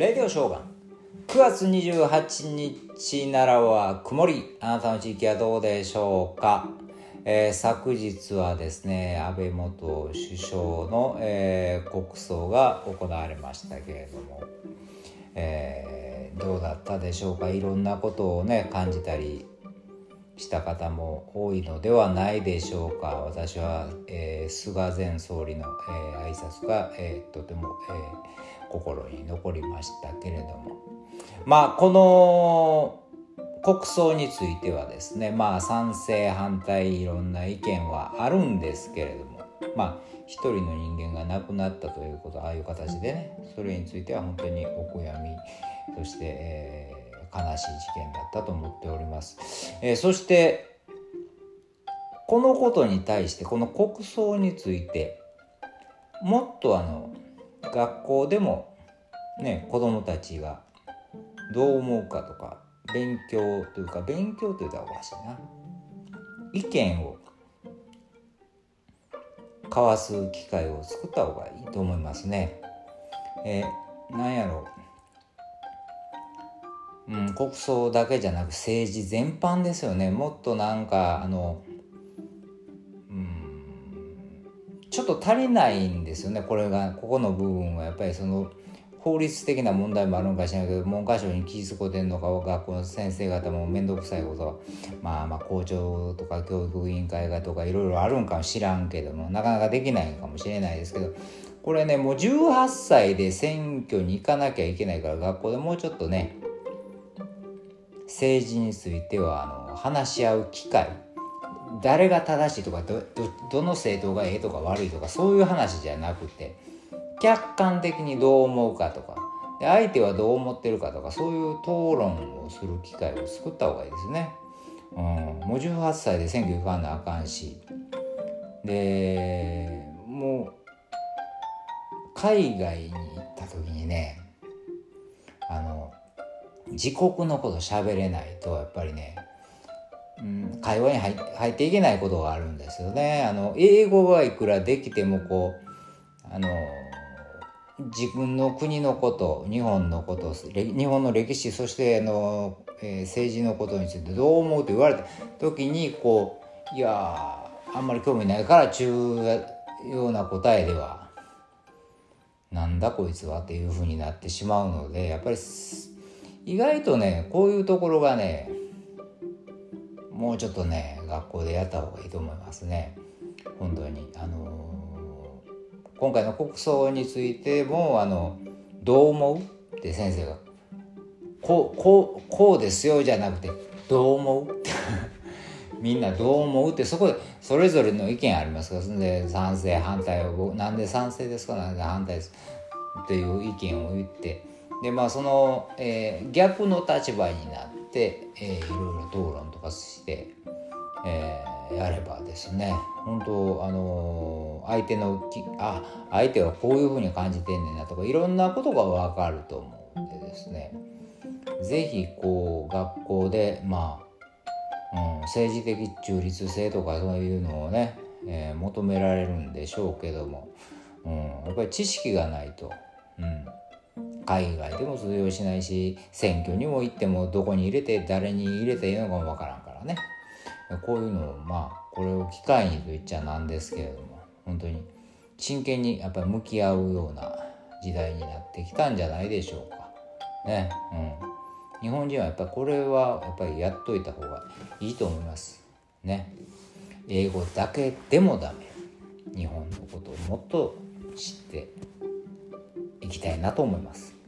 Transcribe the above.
レディオショーガン。9月28日奈良は曇り。あなたの地域はどうでしょうか、えー、昨日はですね安倍元首相の、えー、国葬が行われましたけれども、えー、どうだったでしょうか？いろんなことをね感じたりした方も多いのではないでしょうか？私は、えー、菅前総理の、えー、挨拶が、えー、とても、えー、心に残りましたけれどもまあこの国葬についてはですねまあ賛成反対いろんな意見はあるんですけれどもまあ一人の人間が亡くなったということああいう形でねそれについては本当にお悔やみそして、えー悲しい事件だったと思っております。えー、そしてこのことに対してこの国葬についてもっとあの学校でもね子どもたちがどう思うかとか勉強というか勉強というとおかしいな。意見を交わす機会を作った方がいいと思いますね。えー、なんやろ。ううん、国葬だけじゃなく政治全般ですよね。もっとなんかあの、足りないんですよね。これがここの部分はやっぱりその法律的な問題もあるのかしらけど文科省に気づこてんのか学校の先生方も面倒くさいことはまあまあ校長とか教育委員会がとかいろいろあるんかもしらんけどもなかなかできないかもしれないですけどこれねもう18歳で選挙に行かなきゃいけないから学校でもうちょっとね政治についてはあの話し合う機会誰が正しいとかどどの政党がええとか悪いとかそういう話じゃなくて客観的にどう思うかとかで相手はどう思ってるかとかそういう討論をする機会を作った方がいいですね。うん、もう18歳で選挙行かなあかんしでもう海外に行った時にねあの自国のこと喋れないとやっぱりね、会話に入っていけないことがあるんですよね。あの英語はいくらできてもこうあの自分の国のこと日本のこと日本の歴史そしてあの、えー、政治のことについてどう思うと言われた時にこういやあんまり興味ないからちゅうような答えではなんだこいつはっていうふうになってしまうのでやっぱり意外とねこういうところがねもうちょっとね学校でやった方がいいと思いますね。本当に。あのー、今回の国葬についてもあのどう思うって先生がこうこうこうですよじゃなくてどう思う？みんなどう思うってそこでそれぞれの意見ありますか？らそれで賛成反対をなんで賛成ですか？なんで反対です？っていう意見を言ってでまあその、えー、逆の立場になって、えー、いろいろ討論とかして、えー、やればですね本当あのー、相手のきあ相手はこういうふうに感じてんねんなとかいろんなことが分かると思うんでですね是非こう学校でまあ、うん、政治的中立性とかそういうのをね、えー、求められるんでしょうけども、うん、やっぱり知識がないと。うん海外でも通用しないし選挙にも行ってもどこに入れて誰に入れていいのかもわからんからね。こういうのをまあこれを機会にと言っちゃなんですけれども本当に真剣にやっぱり向き合うような時代になってきたんじゃないでしょうか。ね。うん。日本人はやっぱりこれはやっぱりやっといた方がいいと思います。ね。英語だけでもダメ。日本のことをもっと知っていきたいなと思います。